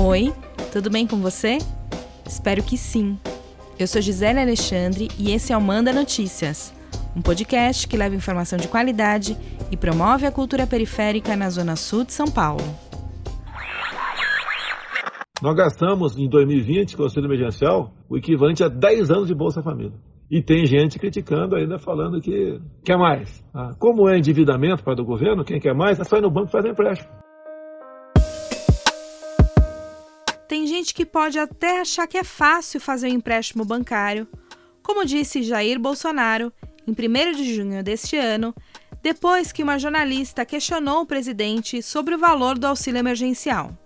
Oi, tudo bem com você? Espero que sim. Eu sou Gisele Alexandre e esse é o Manda Notícias, um podcast que leva informação de qualidade e promove a cultura periférica na Zona Sul de São Paulo. Nós gastamos em 2020, com o auxílio emergencial, o equivalente a 10 anos de Bolsa Família. E tem gente criticando ainda, falando que quer mais. Ah, como é endividamento para o governo, quem quer mais, é só ir no banco e fazer empréstimo. Gente que pode até achar que é fácil fazer um empréstimo bancário, como disse Jair Bolsonaro em 1 de junho deste ano, depois que uma jornalista questionou o presidente sobre o valor do auxílio emergencial.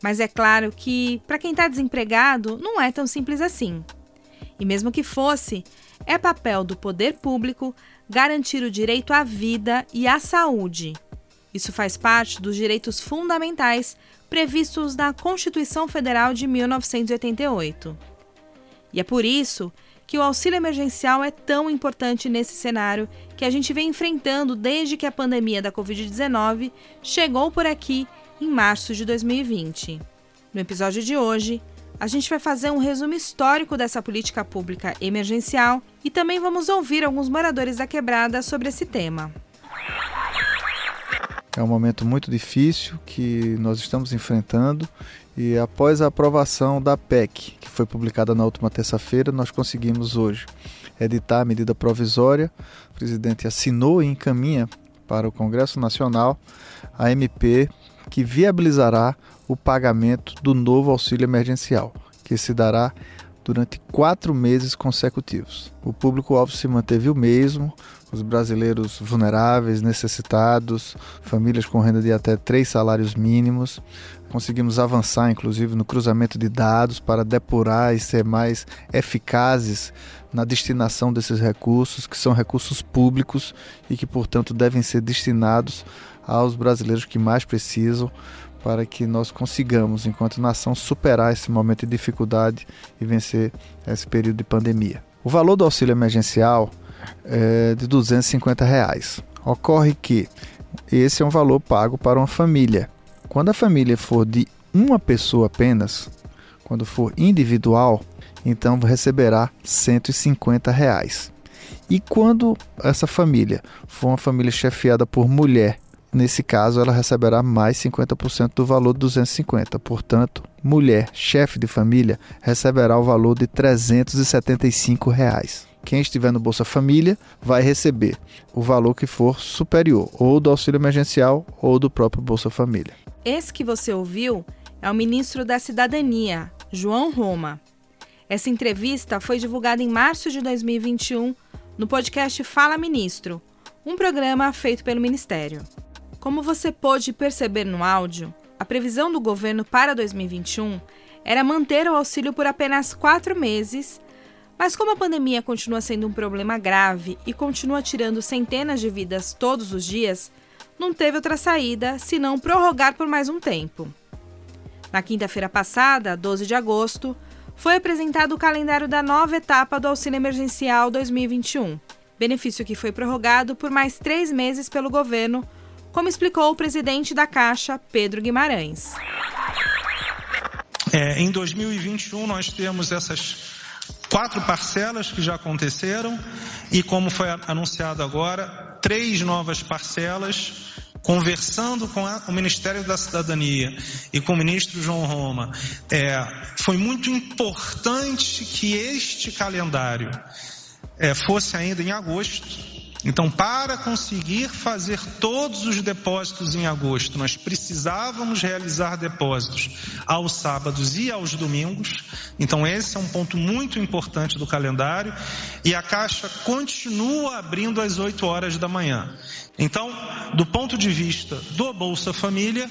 Mas é claro que, para quem está desempregado, não é tão simples assim. E mesmo que fosse, é papel do poder público garantir o direito à vida e à saúde. Isso faz parte dos direitos fundamentais previstos na Constituição Federal de 1988. E é por isso que o auxílio emergencial é tão importante nesse cenário que a gente vem enfrentando desde que a pandemia da Covid-19 chegou por aqui em março de 2020. No episódio de hoje, a gente vai fazer um resumo histórico dessa política pública emergencial e também vamos ouvir alguns moradores da quebrada sobre esse tema. É um momento muito difícil que nós estamos enfrentando e após a aprovação da PEC, que foi publicada na última terça-feira, nós conseguimos hoje editar a medida provisória. O presidente assinou e encaminha para o Congresso Nacional a MP que viabilizará o pagamento do novo auxílio emergencial, que se dará durante quatro meses consecutivos. O público-alvo se manteve o mesmo, os brasileiros vulneráveis, necessitados, famílias com renda de até três salários mínimos. Conseguimos avançar, inclusive, no cruzamento de dados para depurar e ser mais eficazes na destinação desses recursos, que são recursos públicos e que, portanto, devem ser destinados aos brasileiros que mais precisam, para que nós consigamos, enquanto nação, superar esse momento de dificuldade e vencer esse período de pandemia. O valor do auxílio emergencial é de 250 reais. Ocorre que esse é um valor pago para uma família. Quando a família for de uma pessoa apenas, quando for individual, então receberá 150 reais. E quando essa família for uma família chefiada por mulher Nesse caso, ela receberá mais 50% do valor de 250. Portanto, mulher, chefe de família, receberá o valor de 375 reais. Quem estiver no Bolsa Família vai receber o valor que for superior, ou do auxílio emergencial ou do próprio Bolsa Família. Esse que você ouviu é o ministro da Cidadania, João Roma. Essa entrevista foi divulgada em março de 2021 no podcast Fala Ministro, um programa feito pelo Ministério. Como você pôde perceber no áudio, a previsão do governo para 2021 era manter o auxílio por apenas quatro meses, mas como a pandemia continua sendo um problema grave e continua tirando centenas de vidas todos os dias, não teve outra saída senão prorrogar por mais um tempo. Na quinta-feira passada, 12 de agosto, foi apresentado o calendário da nova etapa do Auxílio Emergencial 2021, benefício que foi prorrogado por mais três meses pelo governo como explicou o presidente da Caixa, Pedro Guimarães. É, em 2021, nós temos essas quatro parcelas que já aconteceram e, como foi anunciado agora, três novas parcelas. Conversando com a, o Ministério da Cidadania e com o ministro João Roma, é, foi muito importante que este calendário é, fosse ainda em agosto, então, para conseguir fazer todos os depósitos em agosto, nós precisávamos realizar depósitos aos sábados e aos domingos. Então, esse é um ponto muito importante do calendário. E a Caixa continua abrindo às 8 horas da manhã. Então, do ponto de vista do Bolsa Família,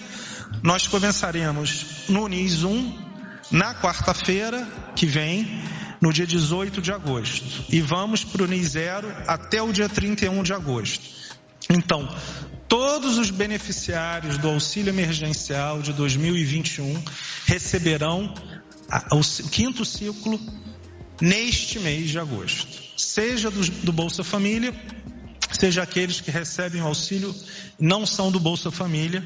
nós começaremos no NIS 1 na quarta-feira que vem no dia 18 de agosto. E vamos para o NIS Zero até o dia 31 de agosto. Então, todos os beneficiários do auxílio emergencial de 2021 receberão o quinto ciclo neste mês de agosto, seja do, do Bolsa Família, seja aqueles que recebem o auxílio não são do Bolsa Família,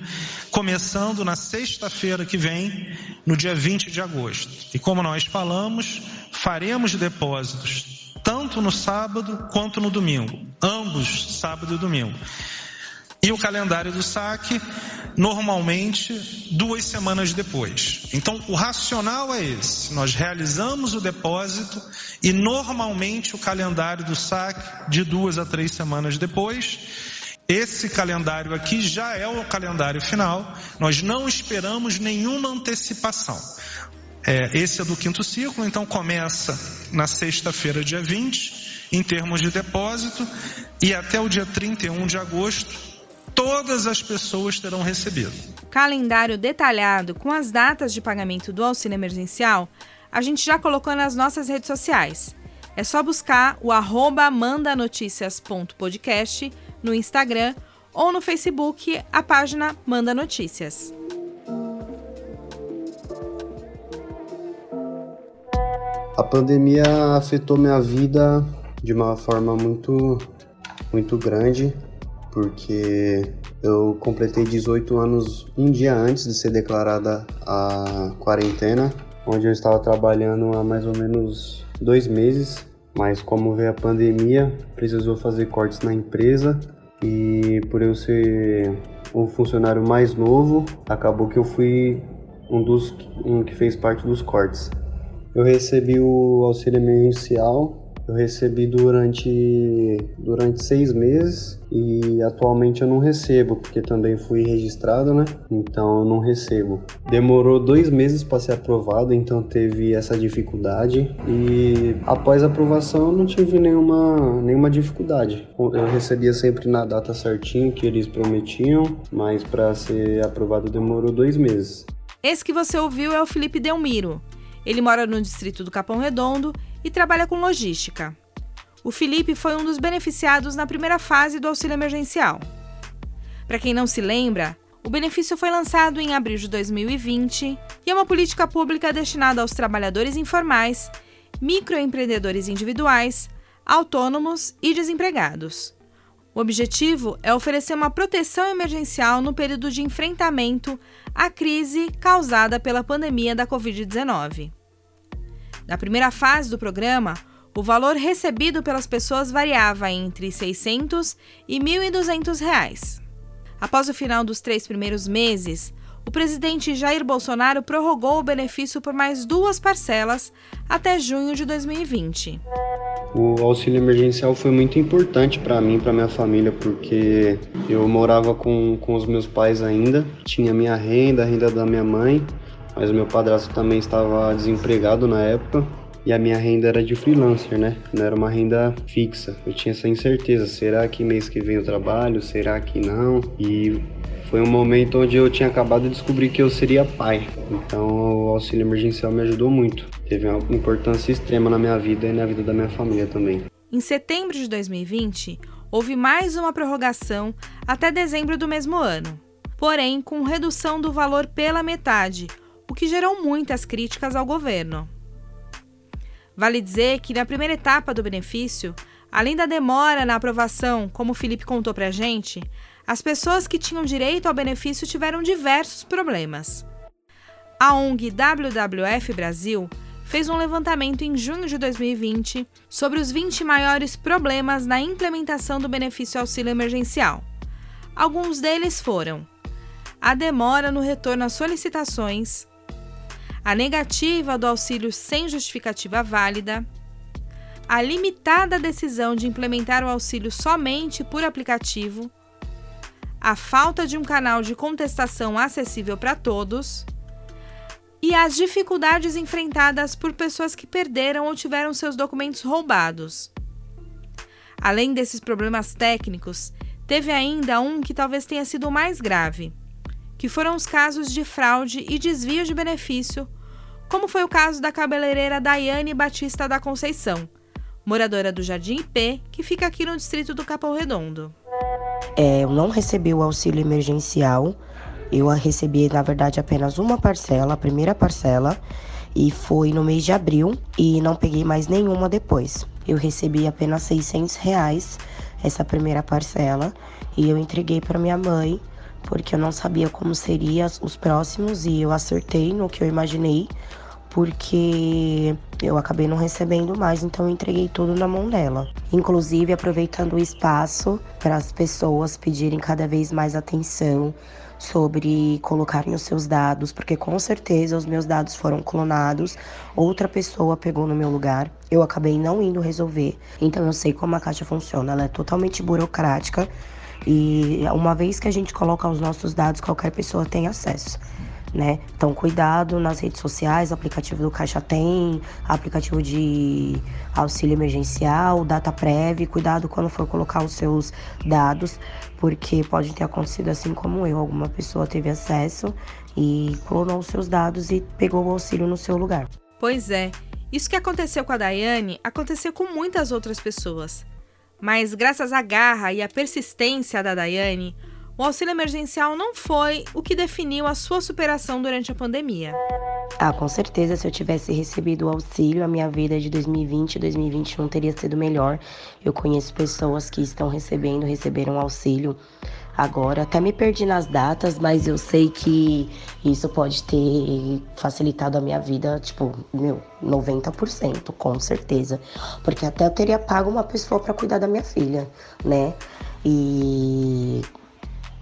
começando na sexta-feira que vem, no dia 20 de agosto. E como nós falamos, faremos depósitos tanto no sábado quanto no domingo, ambos sábado e domingo. E o calendário do saque, normalmente, duas semanas depois. Então, o racional é esse: nós realizamos o depósito e, normalmente, o calendário do saque, de duas a três semanas depois. Esse calendário aqui já é o calendário final, nós não esperamos nenhuma antecipação. É, esse é do quinto ciclo, então começa na sexta-feira, dia 20, em termos de depósito, e até o dia 31 de agosto, todas as pessoas terão recebido. Calendário detalhado com as datas de pagamento do auxílio emergencial, a gente já colocou nas nossas redes sociais. É só buscar o arroba mandanoticias.podcast no Instagram ou no Facebook a página Manda Notícias. A pandemia afetou minha vida de uma forma muito, muito grande porque eu completei 18 anos um dia antes de ser declarada a quarentena, onde eu estava trabalhando há mais ou menos dois meses, mas como veio a pandemia, precisou fazer cortes na empresa e por eu ser um funcionário mais novo, acabou que eu fui um dos um que fez parte dos cortes. Eu recebi o auxílio emergencial eu recebi durante, durante seis meses e atualmente eu não recebo, porque também fui registrado, né? Então eu não recebo. Demorou dois meses para ser aprovado, então teve essa dificuldade e após a aprovação eu não tive nenhuma, nenhuma dificuldade. Eu recebia sempre na data certinho que eles prometiam, mas para ser aprovado demorou dois meses. Esse que você ouviu é o Felipe Delmiro. Ele mora no distrito do Capão Redondo e trabalha com logística. O Felipe foi um dos beneficiados na primeira fase do auxílio emergencial. Para quem não se lembra, o benefício foi lançado em abril de 2020 e é uma política pública destinada aos trabalhadores informais, microempreendedores individuais, autônomos e desempregados. O objetivo é oferecer uma proteção emergencial no período de enfrentamento à crise causada pela pandemia da Covid-19. Na primeira fase do programa, o valor recebido pelas pessoas variava entre R$ 600 e 1.200 reais. Após o final dos três primeiros meses, o presidente Jair Bolsonaro prorrogou o benefício por mais duas parcelas até junho de 2020. O auxílio emergencial foi muito importante para mim, para minha família, porque eu morava com, com os meus pais ainda, tinha minha renda, a renda da minha mãe, mas o meu padrasto também estava desempregado na época e a minha renda era de freelancer, né? Não era uma renda fixa. Eu tinha essa incerteza: será que mês que vem eu trabalho? Será que não? E foi um momento onde eu tinha acabado de descobrir que eu seria pai. Então o auxílio emergencial me ajudou muito. Teve uma importância extrema na minha vida e na vida da minha família também. Em setembro de 2020, houve mais uma prorrogação até dezembro do mesmo ano, porém com redução do valor pela metade o que gerou muitas críticas ao governo. Vale dizer que na primeira etapa do benefício, além da demora na aprovação, como o Felipe contou pra gente, as pessoas que tinham direito ao benefício tiveram diversos problemas. A ONG WWF Brasil fez um levantamento em junho de 2020 sobre os 20 maiores problemas na implementação do benefício auxílio emergencial. Alguns deles foram a demora no retorno às solicitações, a negativa do auxílio sem justificativa válida, a limitada decisão de implementar o auxílio somente por aplicativo, a falta de um canal de contestação acessível para todos. E as dificuldades enfrentadas por pessoas que perderam ou tiveram seus documentos roubados. Além desses problemas técnicos, teve ainda um que talvez tenha sido o mais grave, que foram os casos de fraude e desvio de benefício como foi o caso da cabeleireira Daiane Batista da Conceição, moradora do Jardim IP, que fica aqui no distrito do Capão Redondo. É, eu não recebi o auxílio emergencial, eu recebi, na verdade, apenas uma parcela, a primeira parcela, e foi no mês de abril, e não peguei mais nenhuma depois. Eu recebi apenas 600 reais essa primeira parcela e eu entreguei para minha mãe, porque eu não sabia como seriam os próximos e eu acertei no que eu imaginei, porque eu acabei não recebendo mais, então entreguei tudo na mão dela. Inclusive aproveitando o espaço para as pessoas pedirem cada vez mais atenção sobre colocarem os seus dados, porque com certeza os meus dados foram clonados, outra pessoa pegou no meu lugar, eu acabei não indo resolver. Então eu sei como a caixa funciona, ela é totalmente burocrática e uma vez que a gente coloca os nossos dados, qualquer pessoa tem acesso né? Então, cuidado nas redes sociais, aplicativo do Caixa Tem, aplicativo de auxílio emergencial, data prévia, cuidado quando for colocar os seus dados, porque pode ter acontecido assim como eu, alguma pessoa teve acesso e clonou os seus dados e pegou o auxílio no seu lugar. Pois é, isso que aconteceu com a Daiane aconteceu com muitas outras pessoas. Mas graças à garra e à persistência da Daiane, o auxílio emergencial não foi o que definiu a sua superação durante a pandemia. Ah, com certeza, se eu tivesse recebido o auxílio, a minha vida de 2020 e 2021 teria sido melhor. Eu conheço pessoas que estão recebendo, receberam auxílio agora. Até me perdi nas datas, mas eu sei que isso pode ter facilitado a minha vida, tipo, meu, 90%, com certeza. Porque até eu teria pago uma pessoa para cuidar da minha filha, né? E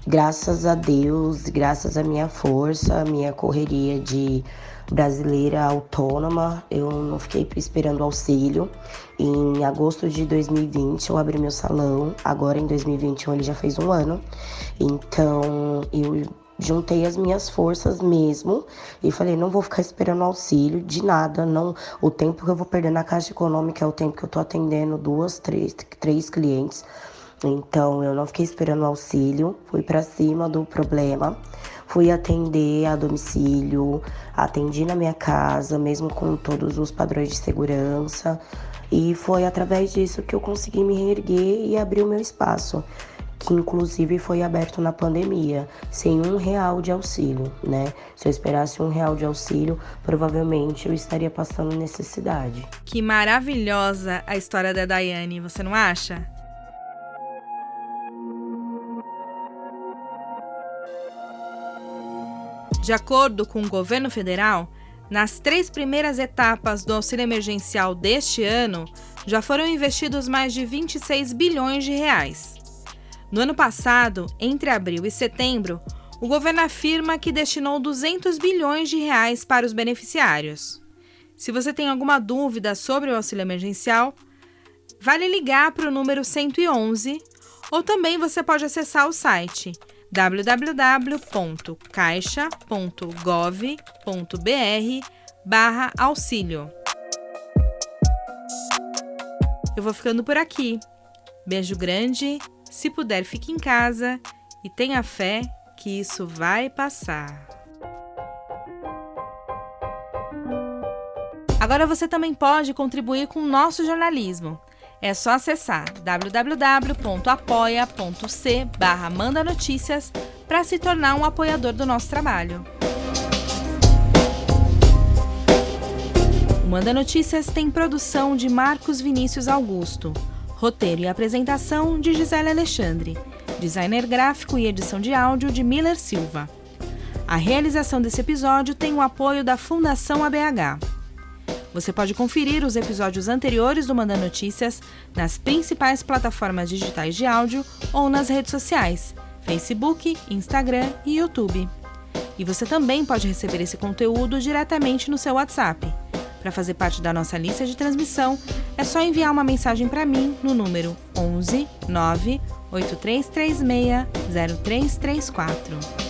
graças a Deus, graças à minha força, à minha correria de brasileira autônoma, eu não fiquei esperando auxílio. Em agosto de 2020 eu abri meu salão, agora em 2021 ele já fez um ano. Então eu juntei as minhas forças mesmo e falei não vou ficar esperando auxílio de nada não. O tempo que eu vou perder na caixa econômica é o tempo que eu tô atendendo duas três três clientes. Então eu não fiquei esperando auxílio, fui para cima do problema, fui atender a domicílio, atendi na minha casa, mesmo com todos os padrões de segurança, e foi através disso que eu consegui me reerguer e abrir o meu espaço, que inclusive foi aberto na pandemia, sem um real de auxílio, né? Se eu esperasse um real de auxílio, provavelmente eu estaria passando necessidade. Que maravilhosa a história da Daiane, você não acha? De acordo com o governo federal, nas três primeiras etapas do auxílio emergencial deste ano, já foram investidos mais de 26 bilhões de reais. No ano passado, entre abril e setembro, o governo afirma que destinou 200 bilhões de reais para os beneficiários. Se você tem alguma dúvida sobre o auxílio emergencial, vale ligar para o número 111 ou também você pode acessar o site www.caixa.gov.br barra auxílio. Eu vou ficando por aqui. Beijo grande, se puder fique em casa e tenha fé que isso vai passar. Agora você também pode contribuir com o nosso jornalismo. É só acessar www.apoia.c barra Manda Notícias para se tornar um apoiador do nosso trabalho. O Manda Notícias tem produção de Marcos Vinícius Augusto, roteiro e apresentação de Gisele Alexandre, designer gráfico e edição de áudio de Miller Silva. A realização desse episódio tem o apoio da Fundação ABH. Você pode conferir os episódios anteriores do Manda Notícias nas principais plataformas digitais de áudio ou nas redes sociais, Facebook, Instagram e YouTube. E você também pode receber esse conteúdo diretamente no seu WhatsApp. Para fazer parte da nossa lista de transmissão, é só enviar uma mensagem para mim no número 11 9 8336 0334.